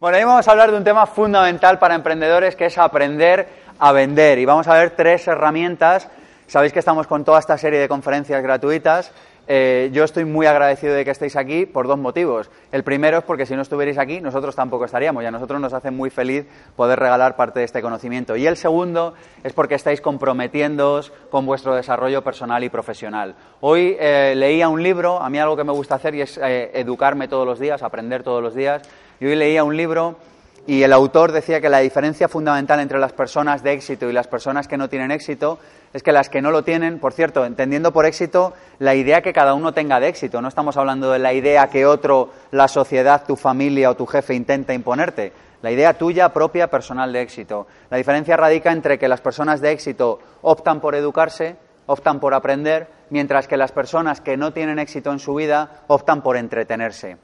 Bueno, hoy vamos a hablar de un tema fundamental para emprendedores que es aprender a vender. Y vamos a ver tres herramientas. Sabéis que estamos con toda esta serie de conferencias gratuitas. Eh, yo estoy muy agradecido de que estéis aquí por dos motivos. El primero es porque si no estuvierais aquí, nosotros tampoco estaríamos y a nosotros nos hace muy feliz poder regalar parte de este conocimiento. Y el segundo es porque estáis comprometiéndoos con vuestro desarrollo personal y profesional. Hoy eh, leía un libro, a mí algo que me gusta hacer y es eh, educarme todos los días, aprender todos los días y hoy leía un libro y el autor decía que la diferencia fundamental entre las personas de éxito y las personas que no tienen éxito es que las que no lo tienen, por cierto, entendiendo por éxito la idea que cada uno tenga de éxito, no estamos hablando de la idea que otro, la sociedad, tu familia o tu jefe intenta imponerte, la idea tuya propia personal de éxito. La diferencia radica entre que las personas de éxito optan por educarse, optan por aprender, mientras que las personas que no tienen éxito en su vida optan por entretenerse.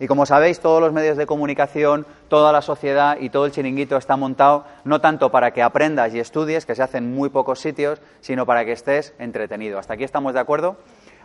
Y como sabéis, todos los medios de comunicación, toda la sociedad y todo el chiringuito está montado no tanto para que aprendas y estudies, que se hacen en muy pocos sitios, sino para que estés entretenido. ¿Hasta aquí estamos de acuerdo?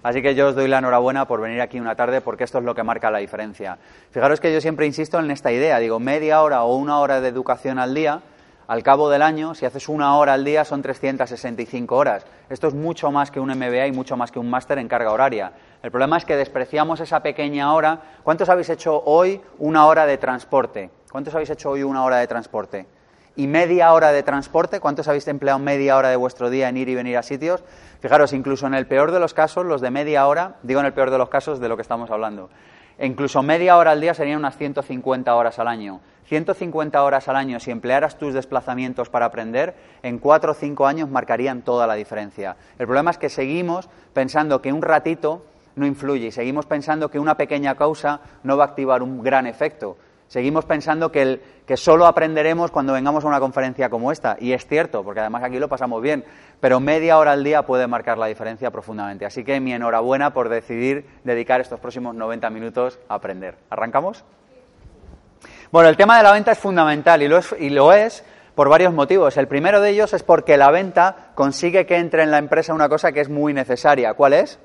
Así que yo os doy la enhorabuena por venir aquí una tarde porque esto es lo que marca la diferencia. Fijaros que yo siempre insisto en esta idea, digo, media hora o una hora de educación al día al cabo del año, si haces una hora al día, son 365 horas. Esto es mucho más que un MBA y mucho más que un máster en carga horaria. El problema es que despreciamos esa pequeña hora. ¿Cuántos habéis hecho hoy una hora de transporte? ¿Cuántos habéis hecho hoy una hora de transporte? ¿Y media hora de transporte? ¿Cuántos habéis empleado media hora de vuestro día en ir y venir a sitios? Fijaros, incluso en el peor de los casos, los de media hora, digo en el peor de los casos de lo que estamos hablando, incluso media hora al día serían unas 150 horas al año. 150 horas al año, si emplearas tus desplazamientos para aprender, en cuatro o cinco años marcarían toda la diferencia. El problema es que seguimos pensando que un ratito no influye y seguimos pensando que una pequeña causa no va a activar un gran efecto. Seguimos pensando que, solo aprenderemos cuando vengamos a una conferencia como esta. Y es cierto, porque además aquí lo pasamos bien. Pero media hora al día puede marcar la diferencia profundamente. Así que mi enhorabuena por decidir dedicar estos próximos 90 minutos a aprender. ¿Arrancamos? Bueno, el tema de la venta es fundamental y lo es por varios motivos. El primero de ellos es porque la venta consigue que entre en la empresa una cosa que es muy necesaria. ¿Cuál es?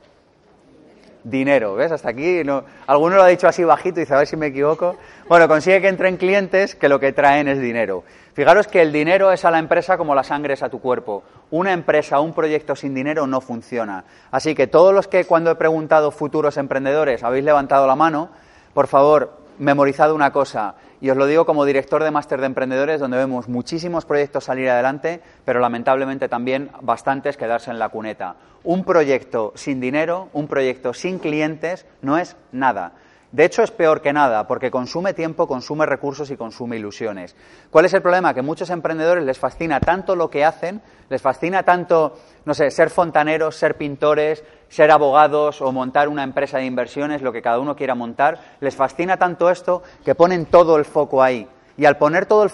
Dinero. ¿Ves? Hasta aquí. No... Alguno lo ha dicho así bajito y dice, a ver si me equivoco. Bueno, consigue que entren clientes que lo que traen es dinero. Fijaros que el dinero es a la empresa como la sangre es a tu cuerpo. Una empresa, un proyecto sin dinero no funciona. Así que todos los que cuando he preguntado futuros emprendedores habéis levantado la mano, por favor, memorizad una cosa. Y os lo digo como director de máster de emprendedores, donde vemos muchísimos proyectos salir adelante, pero lamentablemente también bastantes quedarse en la cuneta. Un proyecto sin dinero, un proyecto sin clientes, no es nada. De hecho, es peor que nada, porque consume tiempo, consume recursos y consume ilusiones. ¿Cuál es el problema? Que a muchos emprendedores les fascina tanto lo que hacen, les fascina tanto, no sé, ser fontaneros, ser pintores, ser abogados o montar una empresa de inversiones, lo que cada uno quiera montar, les fascina tanto esto que ponen todo el foco ahí. Y al poner todo el